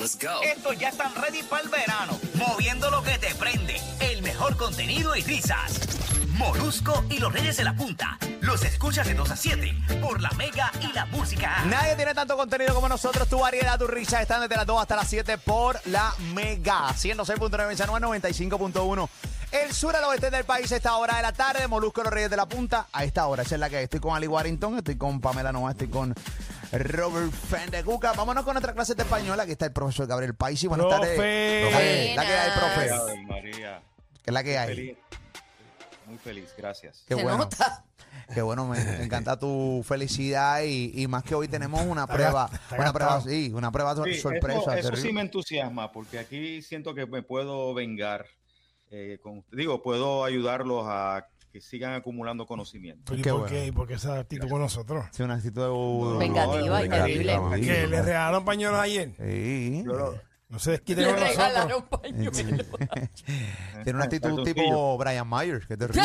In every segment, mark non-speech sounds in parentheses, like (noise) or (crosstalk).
Let's go. Estos ya están ready para el verano, moviendo lo que te prende. El mejor contenido y risas. Molusco y los Reyes de la Punta. Los escuchas de 2 a 7 por la Mega y la Música. Nadie tiene tanto contenido como nosotros. Tu variedad, tu risa están desde las 2 hasta las 7 por la Mega. 106.9 en San Juan, 95.1. El sur al oeste del país a esta hora de la tarde. Molusco y los Reyes de la Punta. A esta hora, esa es la que hay. estoy con Ali Warrington, estoy con Pamela Noa, estoy con Robert Fendecuca. Vámonos con otra clase de española. Aquí está el profesor Gabriel Paisi. Buenas Profe. tardes. Profe, La que hay, profe. Ave María, ¿Qué es la que hay? feliz. Muy feliz, gracias. Qué Se bueno. nota. Qué bueno, me, me encanta tu felicidad y, y más que hoy tenemos una prueba, una prueba, sí, una prueba Sí, sorpresa. eso, sí me entusiasma, porque aquí siento que me puedo vengar. eh, con, digo, puedo ayudarlos a que sigan acumulando conocimiento. ¿Pero ¿Y Qué por bueno. qué? ¿Y por qué esa actitud con nosotros? Sí, una actitud Vengativa y venga, terrible. venga, ¿Que le regalaron pañuelos ayer? Sí. Yo No se desquiten Le con nosotros. regalaron (laughs) pañuelos. (laughs) Tiene una actitud tipo Brian Myers, que es (laughs) terrible.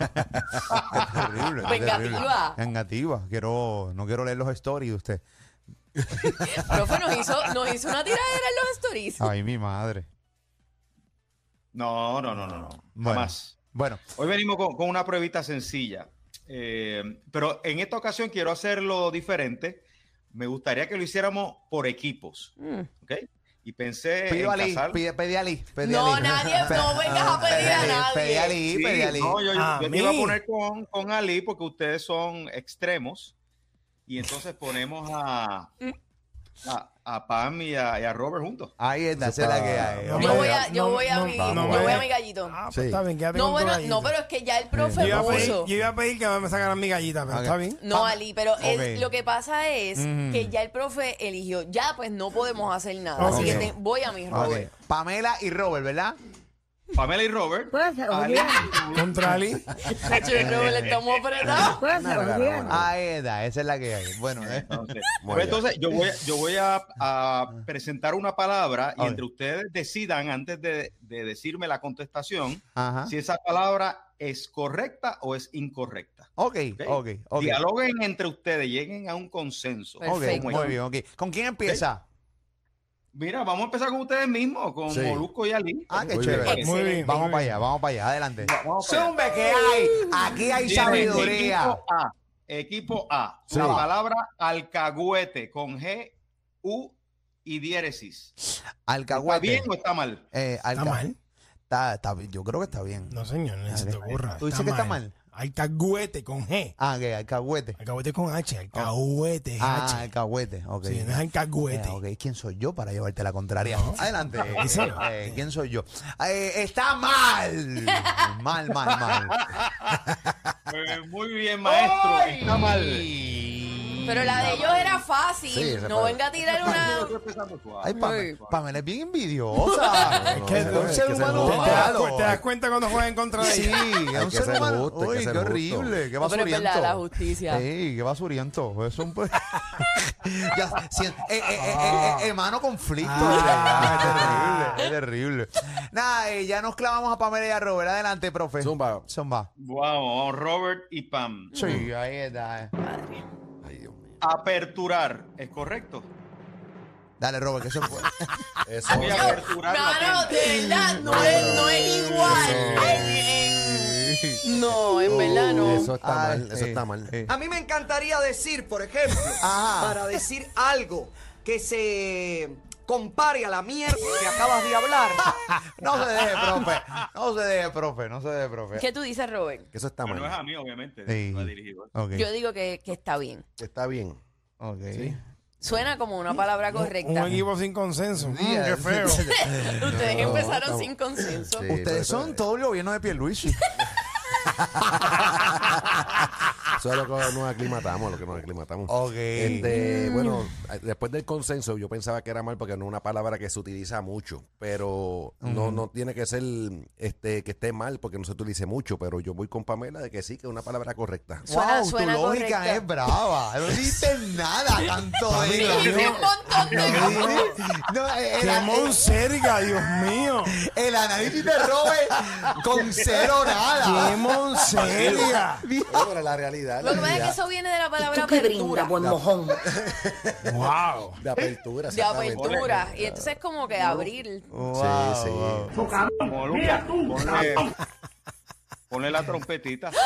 es terrible. es Vengativa. Vengativa. Quiero, no quiero leer los stories de usted. Profe, nos hizo, nos hizo una tiradera en los stories. Ay, mi madre. No, no, no, no, no. Bueno. Jamás. Bueno, Hoy venimos con, con una pruebita sencilla. Eh, pero en esta ocasión quiero hacerlo diferente. Me gustaría que lo hiciéramos por equipos. Mm. ¿Ok? Y pensé. pido a en Ali, pide, pedí a Ali. pedí No, a Ali. nadie, no vengas a pedir a nadie. Pedí a Ali, Sí, pedí a Ali. no, yo, yo- A yo te iba a poner con, con Ali porque ustedes son extremos. Y entonces ponemos a, a, a Pam y a, y a Robert juntos. Ahí está, esa es la que hay. No, Yo voy a, yo no, voy a no, mi, no, yo voy a mi gallito. Ah, pues Sí. está bien, quédate No, con bueno, gallito. no, pero es que ya el profe Yo iba, a pedir, puso. yo iba a pedir que me sacaran mi gallita, pero está bien. No, Ali, pero lo que pasa es Mm. que ya el profe eligió. Ya, pues no podemos hacer nada. Ok. Así que te- voy a mi. Robert. Pamela y Robert, ¿verdad? Pamela y Robert. Ali, Contra Ali. Cacho, Robert, estamos apretados. Ahí está, esa es la que hay. Bueno, eh. entonces, Muy pues bien. entonces yo voy, a- yo voy a, a presentar una palabra y entre ustedes decidan antes de, de decirme la contestación Ajá. si esa palabra es correcta o es incorrecta. Ok, ok, ok. Dialoguen entre ustedes, lleguen a un consenso. Ok, Perfecto. muy bien, ok. ¿Con quién empieza? Mira, vamos a empezar con ustedes mismos, con Sí. Molusco y Ali. Ah, qué Muy chévere. bien. Muy bien. Vamos muy para bien. allá, vamos para allá, adelante. Zumbe, ¿qué hay? Aquí hay sabiduría. Equipo A. Equipo A. Sí. La palabra alcahuete con G, U y diéresis. ¿Está Alcahuete. bien o está mal? Eh, ¿Está mal? Está, está yo creo que está bien. No, señor, no se te ocurra. ¿Tú dices que está mal? Alcahuete con G. Ah, que alcahuete. Alcahuete con H. Alcahuete es Ah, H. alcahuete, ok. Sí, no es alcahuete. Eh, ok, ¿quién soy yo para llevarte la contraria? Adelante. (laughs) Díselo. Eh, ¿Quién soy yo? Eh, está mal. Mal, mal, mal. Eh, (laughs) muy bien, maestro. Está mal. Pero la de ellos era fácil. Sí, no venga a tirar una. Ay, Pamela, es bien envidiosa. (laughs) No, que- es un ser humano justo. ¿Te das, malo. te das cuenta cuando juegan en contra de Sí, ella? es un ser humano. Uy, qué justo. horrible, qué pero es basuriento. verdad, la justicia. Sí, qué basuriento. Es un... (laughs) ya, si- eh, eh, eh, eh, eh, hermano conflicto. verdad, es terrible, es terrible. Nada, eh, ya nos clavamos a Pamela y a Robert. Adelante, profe. Zumba. Zumba. Vamos, Robert y Pam. Sí, ahí está. eh. Aperturar, ¿es correcto? Dale, Robert, que eso fue. (laughs) Eso. Voy a aperturar tienda. de verdad, no es, no es igual. No, en verdad no. Eso está Ay, mal, eso eh, está mal. eh. A mí me encantaría decir, por ejemplo, Ajá. para decir algo que se compare a la mierda que acabas de hablar. (laughs) No se deje, profe. No se deje, profe. No se deje, profe. ¿Qué tú dices, Robert? Que eso está Pero no es a mal. mí, obviamente. Sí. dirigido. Yo digo que, que está bien. Está bien. Ok. Suena como una palabra Un correcta. equipo sin consenso. Mm, qué feo. (laughs) Ustedes No, empezaron estamos- sin consenso. Sí, Ustedes son todo el gobierno de Pierluisi. (laughs) Eso es lo que nos aclimatamos, lo que nos aclimatamos. Ok. Este, bueno, después del consenso, yo pensaba que era mal porque no es una palabra que se utiliza mucho, pero no, no tiene que ser este que esté mal porque no se utilice mucho, pero yo voy con Pamela de que sí, que es una palabra correcta. Suena- wow, suena tu lógica correcta. es brava. No dices nada, tanto (laughs) de Dijiste un montón de (laughs) No, el, ¡Qué el- monserga, Dios mío! el análisis de Robert con cero nada. ¡Qué monserga! (laughs) Pero la realidad Lo que pasa es que eso viene de la palabra ¿Tú qué brinda, apertura. buen mojón? Wow. De apertura. De exactamente. apertura. Y entonces es como que abrir. Sí, sí. Molusco, ponle, ponle la trompetita. (laughs)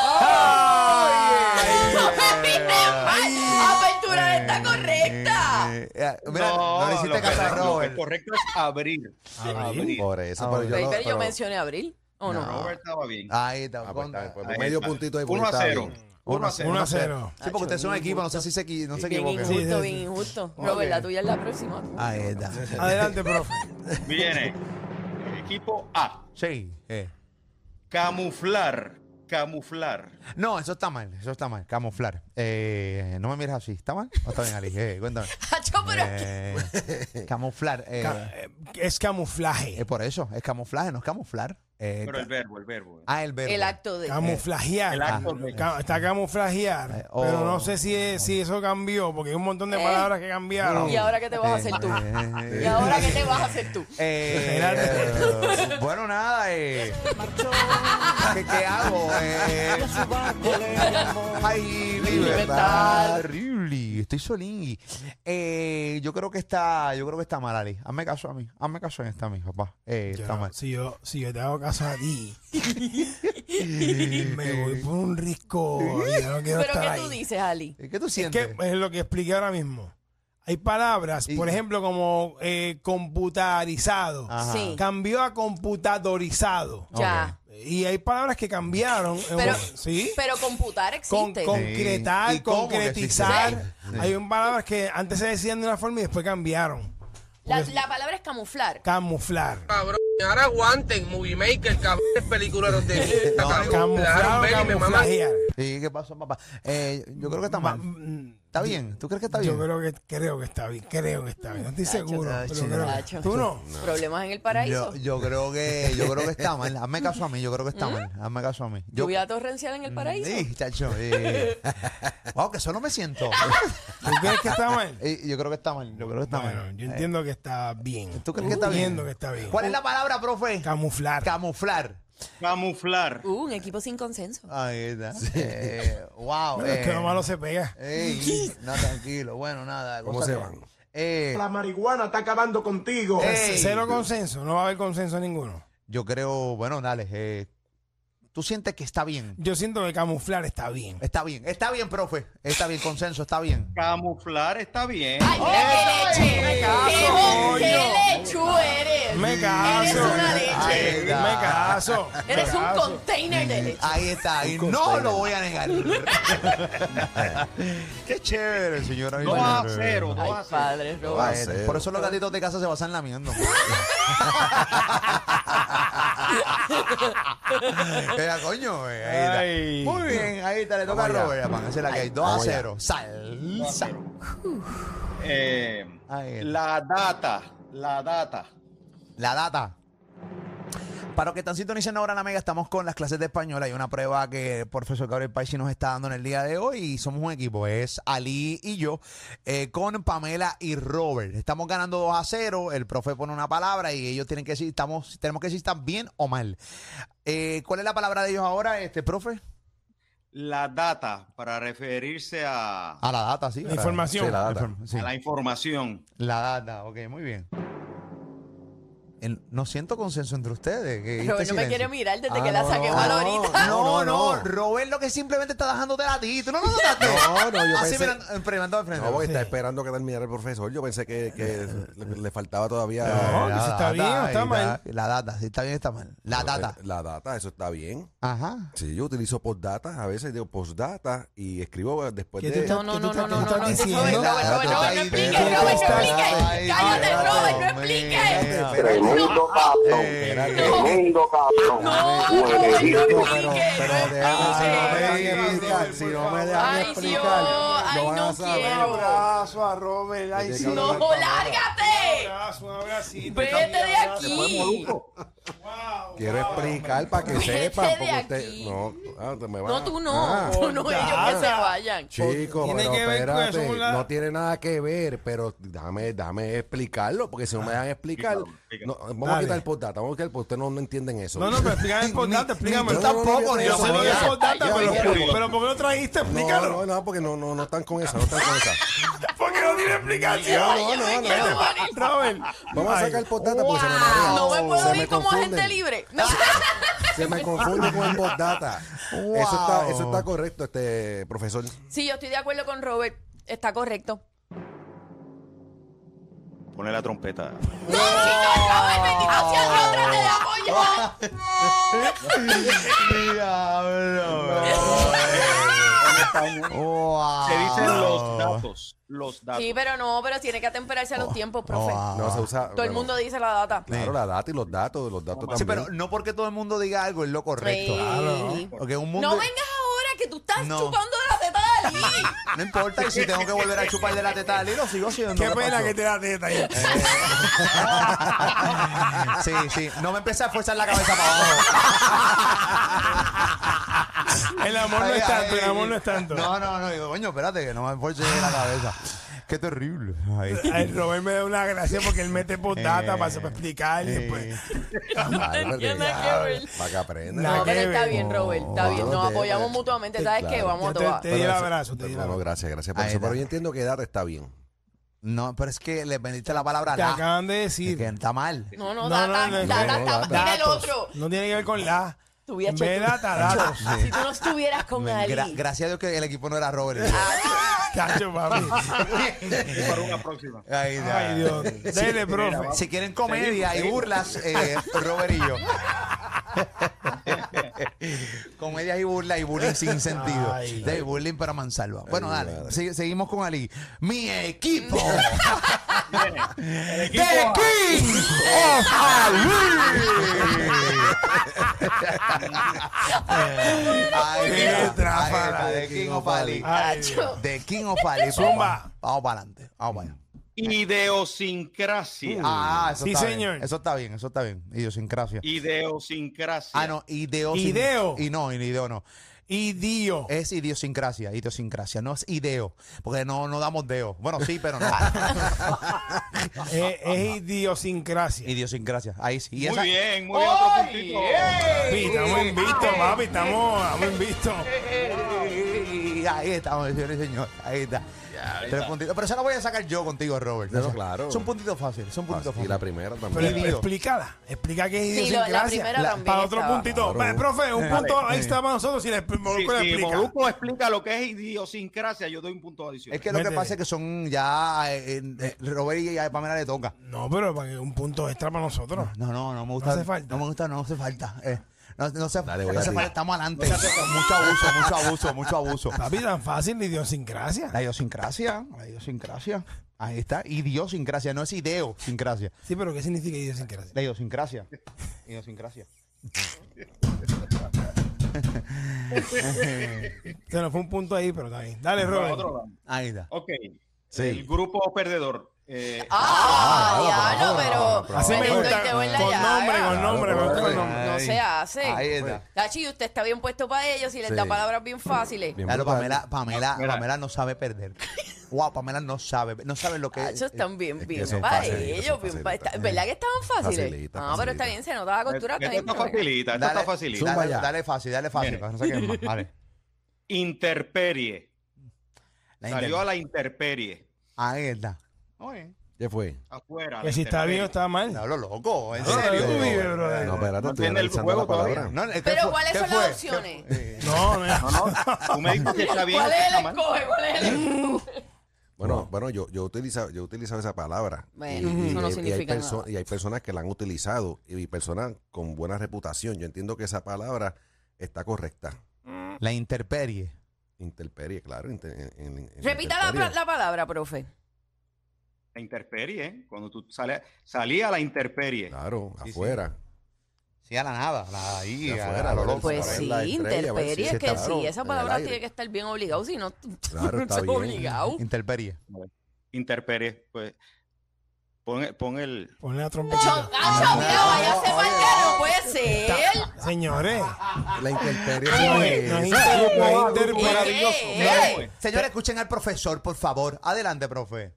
Apertura está correcta. Eh, eh, mira, no, le hiciste lo que- caso a lo que Robert. correcto es abrir. Abrir. Por eso, pero yo yo pero- mencioné abril. ¿O no? Robert estaba bien. Ahí está. Ah, pues con- está, pues, Ahí medio está. puntito ahí. Uno porque a está cero. bien. Uno a cero. 1 a 0. Sí, porque ustedes son equipo, no sé si se, equi- no se Bien equivoquen. Injusto, bien injusto. Robert, la tuya es la próxima. Ahí está. Adelante, (laughs) profe. Viene. Equipo A. Sí. eh. Camuflar. Camuflar. No, eso está mal, eso está mal. Camuflar. Eh, no me mires así. ¿Está mal? ¿O está bien, Ali? Eh, cuéntame. (laughs) Hacho, pero es que- Eh, camuflar. eh, Ca- eh, Es camuflaje. es por eso, es camuflaje, no es camuflar. Eh, Pero el verbo, el verbo. ah, el verbo. el acto de. Camuflajear. El acto de- Ca- Está camuflajear. Eh, oh. Pero no sé si, es- si eso cambió, porque hay un montón de Eh. palabras que cambiaron. ¿Y ahora qué te vas a hacer tú? Eh, ¿Y ahora qué te vas a hacer tú? Eh, eh, bueno, nada. Eh, ¿qué, qué hago? Eh, ay, Libertad. Terrible. Estoy solingui. Eh, yo creo que está, yo creo que está mal, Ali. Hazme caso a mí. Hazme caso en esta a mí, papá. Eh, Yo está mal. si, yo, si yo te hago caso a ti, (laughs) me voy por un risco. y yo no quiero ¿Pero estar qué ahí. tú dices, Ali? ¿Qué tú Es sientes? que es lo que expliqué ahora mismo. Hay palabras, Y- por ejemplo, como eh, computarizado. Sí. Cambió a computadorizado. Ya. Y hay palabras que cambiaron. en Pero, ¿Sí? pero computar Con, existe. concretar, ¿Y cómo que concretizar. Hay un palabras que antes se decían de una forma y después cambiaron. la, la palabra es camuflar. Camuflar. Cabrón, ahora aguanten, Movie Maker, cabrón, peliculeros de (laughs) No, cabrón, me Camuflar camuflajear. Sí, ¿qué pasó, papá? Eh, yo creo que está Ma- mal. mm, ¿Está bien? ¿Tú crees que está bien? Yo creo que, creo que está bien, creo que está bien. No estoy seguro. Tacho, pero creo que- Tacho. ¿Tú no? Problemas en el paraíso. Yo, yo creo que yo creo que está mal. Hazme caso a mí, yo creo que está mal. Hazme caso a mí. Yo, Lluvia torrencial en el paraíso. Sí, chacho. sí. wow, que solo me siento. ¿Tú crees que está mal? Eh, yo creo que está mal. Yo creo que está Bueno, mal. yo Eh, entiendo que está bien. ¿Tú crees que está bien? Entiendo que está bien. ¿Cuál es la palabra, profe? Camuflar. Camuflar. Camuflar. Uh, un equipo sin consenso. Ahí está. Eh, wow. Es que eh, lo malo se pega. ey, no, tranquilo. Bueno, nada. ¿Cómo se van? Eh, marihuana está acabando contigo. Ey. Cero consenso. No va a haber consenso ninguno. yo creo, bueno, dale. ¿Tú sientes que está bien? Yo siento que camuflar está bien. Está bien, está bien, profe. Está bien, consenso, está bien. Camuflar está bien. ¡Ay, mira qué leche! me caso, ¡Qué, qué lechu eres! Me caso. Eres una leche. Me caso. (laughs) Eres un container de leche. Ahí está, y no lo voy a negar. (laughs) Qué chévere, señora. Dos a cero, dos Ay, a cero. por eso los gatitos de casa se basan lamiendo. (laughs) (laughs) Era coño, eh, ahí está. Ay. Muy bien, ahí está, le toca a Vamos allá. Robert. Van a hacer la que hay 2 a Vamos allá. 0. Salsa. Eh, Ahí está. la data. La data. La data. Para los que están sintonizando ahora en la Mega, estamos con las clases de español. Hay una prueba que el profesor Gabriel Paisi nos está dando en el día de hoy y somos un equipo. Es Ali y yo eh, con Pamela y Robert. Estamos ganando 2 a 0. El profe pone una palabra y ellos tienen que decir, estamos, tenemos que decir si están bien o mal. Eh, ¿Cuál es la palabra de ellos ahora, este profe? La data, para referirse a, A la data, sí. La información. Sí, la data. inform- sí. a la información. La data, ok, muy bien. El- no siento consenso entre ustedes. que este Robert no me silencio. quiere mirar desde Ah, que la no, saqué no, mal no. ahorita. No, no, no, no. Robert lo que simplemente está dejándote a ti. ¿Tú no lo (laughs) notaste? No, no, yo Así pensé- mirando- experimentando de frente. No, porque Sí. está esperando que terminara el profesor. Yo pensé que, que le, le faltaba todavía. No, que si está bien o está mal. La data, si está bien está mal. La data. Eh, La data, eso está bien. Ajá. Sí, yo utilizo postdata, a veces digo postdata y escribo después ¿Qué de. No, no, no, ¿Qué no, no, no, no. Robert, diciendo? Robert, Robert, Robert, no expliques, Robert, no Cállate, Robert, no. Tremendo cabrón. Eh, Tremendo cabrón. No, Robert, no pero, pero si no me dejan explicar, si no me dejan Ay, explicar, Dios, no ay, van no a saber. quiero. abrazo a Robert. No, lárgate. Un abrazo, un abracito. Vete de aquí. Wow. Quiero explicar para que sepan. Porque usted. No, ah, te me van No, tú no. Ah. Tú no, ellos que se vayan. Chico, Tiene pero espérate, eso, ¿verdad? no tiene nada que ver, pero déjame, déjame explicarlo, porque si no me dejan explicar, explícalo, explícalo. No, vamos a quitar el postdata, vamos a quitar el postdata, ustedes no, no entienden eso. No, no, pero explícame el postdata, explícame. yo tampoco, yo sé lo que es sabía. postdata, pero, ¿por qué lo trajiste? no, Explícalo. no, no, porque no, no, no están con esa, no están con esa. (laughs) Porque no tiene explicación. No, no, no, no. Robert. Vamos a sacar el postdata porque se me marea. No me puedo Se ir como confunden. agente libre. No. Se me confunde con el postdata. Eso, está, eso está correcto, este profesor. Sí, yo estoy de acuerdo con Robert. Está correcto. Pone la trompeta. ¡No, chicos! ¡No, bendito sea Dios! ¡Trate de apoyar! Wow. Se dicen los datos. Los datos. Sí, pero no, pero tiene que atemperarse a los tiempos, profe. No se usa. Todo el mundo dice la data. Claro, la data y los datos, los datos Sí, también. pero no porque todo el mundo diga algo es lo correcto. Sí. Porque un mundo. No vengas ahora que tú estás No. chupando Ali. No importa, y si tengo que volver a chupar de la teta de lo sigo haciendo. Qué ¿qué pena pasó? que te da teta ahí. (laughs) Sí, sí. No me empecé a forzar la cabeza para abajo. (laughs) El amor no es tanto, ay, el amor no es tanto. No, no, no. Digo, coño, espérate, que no me forces la cabeza. Qué terrible. Ay. Ay, Robert me da una gracia porque él mete postdata Eh, para, para explicar y eh. después. (laughs) Que. Para que aprenda. No, que pero está bien, Robert. Está No, bien. no Nos te- apoyamos mutuamente. ¿Sabes qué? Vamos a tomar. te di el abrazo, te di el Bueno, abrazo. gracias, gracias por eso. Pero yo entiendo que data está bien. No, pero es que le vendiste la palabra Te la. acaban de Que decir. está mal. No, no, No, data, no, no, data, no, está- data. Mira el otro. No tiene que ver con la. Tú hecho- data, data. Si tú no estuvieras con Ali. Gra- gracias a Dios que el equipo no era Robert. (laughs) Cacho, papi. Para una próxima. Ahí está. Ay, Dios. Dele, profe. Si quieren comedia y burlas, eh, Robert y yo. (laughs) (laughs) Comedias y burlas y bullying sin sentido. Ay. de bullying para mansalva. Bueno, Ay, dale. seguimos con Ali. Mi equipo. (laughs) El The equipo King of Ali. Ahí está, The King of Ali. Ay. The King of Ali. Zumba. Vamos para adelante. Vamos para allá. Idiosincrasia. Ah, eso Sí, está señor. bien. Eso está bien, eso está bien. Idiosincrasia. Idiosincrasia. Ah, no, ideo. Ideo. Y no, ideo no. Y Dio. Es idiosincrasia, idiosincrasia, no es ideo, porque no, no damos deo. Bueno, sí, pero no. Es, (laughs) (laughs) es idiosincrasia. idiosincrasia, ahí sí. Y Muy esa- bien, muy bien. Otro puntito. Papi, estamos invistos, papi. Estamos, estamos invistos. (laughs) Y Ahí estamos, señor y señor. Ahí está. Tres puntitos. Pero esa la voy a sacar yo contigo, Robert. No, claro. Es un puntito fácil, es un puntito Y la primera Pero también. Idio. explícala. Explica qué es Sí, lo- la también para otro estaba. puntito. Claro. Profe, un punto Vale. ahí está para nosotros. Si le si explica. Molusco explica lo que es idiosincrasia, yo doy un punto adicional. Es que lo que pasa es que son ya. eh, eh, Robert y a Pamela le toca. No, pero para que un punto extra para nosotros. No, no, no me gusta. hace falta. No me gusta, no hace falta. Eh, no, no se, Dale, voy no a ti. estamos adelante. mucho abuso, mucho abuso, mucho abuso. (laughs) Papi, tan fácil la idiosincrasia. La idiosincrasia, la idiosincrasia. Ahí está, idiosincrasia, no es ideosincrasia. Sí, pero ¿qué significa idiosincrasia? La idiosincrasia. Idiosincrasia. Se nos fue un punto ahí, pero está bien. Dale, Robert. Otro. Ahí está. Ok. Sí. El grupo perdedor. Eh, Ah, diablo, pero. Así me Benito, gusta. y te voy en la Con nombre, con nombre, me gusta con nombre. No se hace. Ahí está. Tachi, usted está bien puesto para ellos y les Sí. da palabras bien fáciles. Bien Claro. Pamela, Pamela, no sabe perder. (laughs) Wow, Pamela no sabe, no sabe lo que es. Ellos están bien, es que bien son para ellos. son bien pa- facilitas. está- ¿Verdad que estaban fáciles? Facilita, Ah, pero está bien, se nota la costura. Esto está pero- facilita, esto está facilita. Dale, fácil, dale fácil, para no más. Vale. Interperie. La Salió a la interperie. Ahí está. Oye. ¿Qué fue? Afuera. Que si está bien o está mal. No, lo loco, en No, serio. No, espérate, No estoy entiende el analizando juego la palabra. No, ¿qué Pero? ¿cuáles ¿Qué son fue? las opciones? No, no. No, no. Tú me dices que está bien. ¿Cuál es el escoge? ¿Cuál es el escoge? Bueno, bueno, yo, yo utilizaba, yo utilizaba esa palabra. Bueno, eso no significa nada. y hay personas que la han utilizado y personas con buena reputación. Yo entiendo que esa palabra está correcta. La interperie. Interperie, claro. inter- en- en- en Repita la palabra, profe. La interperie, ¿eh? Cuando tú sales, salía a la interperie. Claro, Sí, afuera. Sí, a la nada, la ahí, a- afuera, a lo loco. Pues sí, si interperie, es que sí, esa palabra tiene que estar bien obligado, si no, (laughs) Claro, está es bien. obligado. Interperie. Interperie, pues. Pon, pon el. Ponle la trompetita. ah, mira, vaya a ser marcano, no puede ser. Señores, La intemperie. no es, no es inter- no es interperie. maravilloso. Eh, eh. Señores, escuchen al profesor, por favor. Adelante, profe.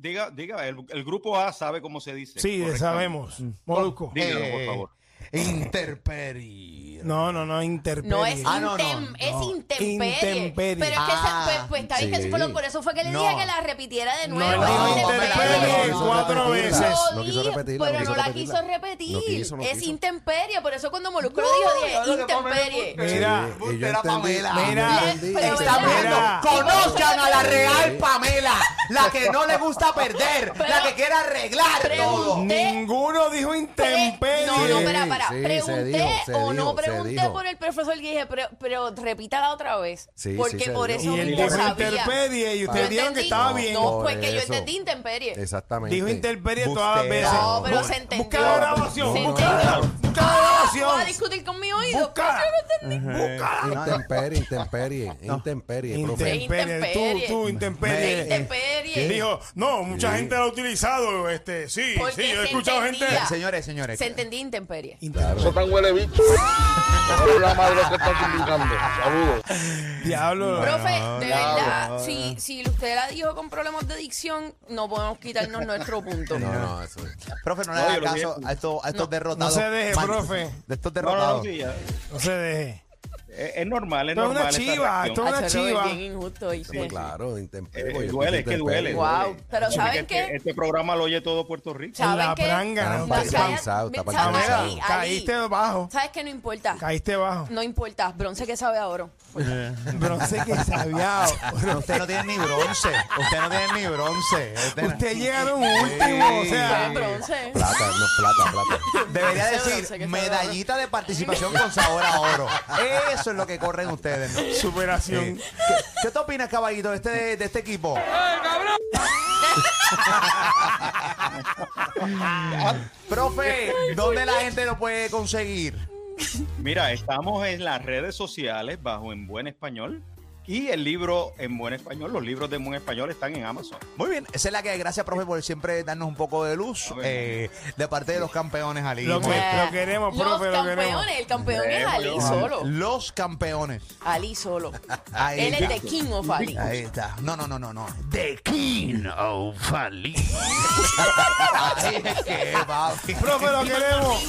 Diga, diga, el, el grupo A sabe cómo se dice. Sí, sabemos. Molusco. Dígalo, por Eh, favor. Interperie. No, no, no, interperie. No es, Ah, no, no, intem- es no. intemperie. Intemperie. Pero es que Ah, se- pues, pues, está bien que sí. por, por eso fue que le No. dije que la repitiera de nuevo. intemperie No, cuatro veces. Lo No quiso dijo, repetirla, pero no la quiso repetir. No quiso, no es quiso. intemperie, por eso cuando Molusco lo dijo, dije intemperie. Mira, entendí- Pamela. Mira, Está viendo. Mira. Conozcan a la real Pamela, la que no le gusta perder, la que quiere arreglar todo. Ninguno dijo intemperie. Se pregunté dijo, se o no dijo, se pregunté dijo. por el profesor y dije, pero, pero repítala otra vez. Sí, sí, porque se por dijo. eso Y él mismo dijo sabía. interperie y Yo ustedes dijeron que entendí- estaba bien. No, pues que yo eso. entendí intemperie. Exactamente. Dijo interperie todas las Bustera. veces. No, pero se entendió. Busca la grabación. Se Busca, entendió. busca la ¿Va a grabación. discutir con mi oído? Busca. Intemperie, intemperie, intemperie, profe. Intemperie. Intemperie. Tú, tú, intemperie. Intemperie. Dijo, no, mucha gente lo ha utilizado. Este, sí, Porque sí, yo he se escuchado entendía. gente. Señores, señores. Se entendía intemperie. Eso tan huele bicho. Mejor la madre que está indicando. Saludos. Diablo. Profe, de verdad, si, si usted la dijo con problemas de dicción, no podemos quitarnos nuestro punto. No, no, eso es. Profe, no le No, haga yo lo caso a estos, a estos No. derrotados. No se deje, profe. De estos No, no, derrotados. no, sí, ya. No se deje. Es, es normal, es Esto es una normal. esa chiva, esto es una chiva. es bien injusto. Sí, claro, intemperie. Eh, yo duele, es que duele. Wow. duele. Pero ¿saben porque qué? Este, este programa lo oye todo Puerto Rico. ¿Saben la pranga. Ali, Caíste bajo. ¿Sabes qué? No importa. Caíste bajo. No importa. Bronce que sabe a oro. (laughs) Bronce que sabía. Usted no tiene ni bronce. Usted no tiene ni bronce. Usted no- Usted llegaron último, o sea. Bronce. Plata, no, plata, plata. Debería decir medallita de participación con sabor a oro. Eso es lo que corren ustedes. ¿no? (laughs) Superación. ¿Qué, qué te opinas, caballito, de este, de este equipo? (laughs) Profe, ¿dónde la gente lo puede conseguir? Mira, estamos en las redes sociales bajo En Buen Español y el libro En Buen Español, los libros de En Buen Español están en Amazon. Muy bien, esa es la que gracias, profe, por siempre darnos un poco de luz eh, de parte de los campeones Ali. Lo que- lo queremos, Los profe, lo queremos. campeones. El campeón es Ali solo. Los campeos. Ali solo. Ahí Él es the king of Ali. Ahí está. No, no, no, no, no. The King of Ali. Ahí es que, papi. Profe, lo queremos.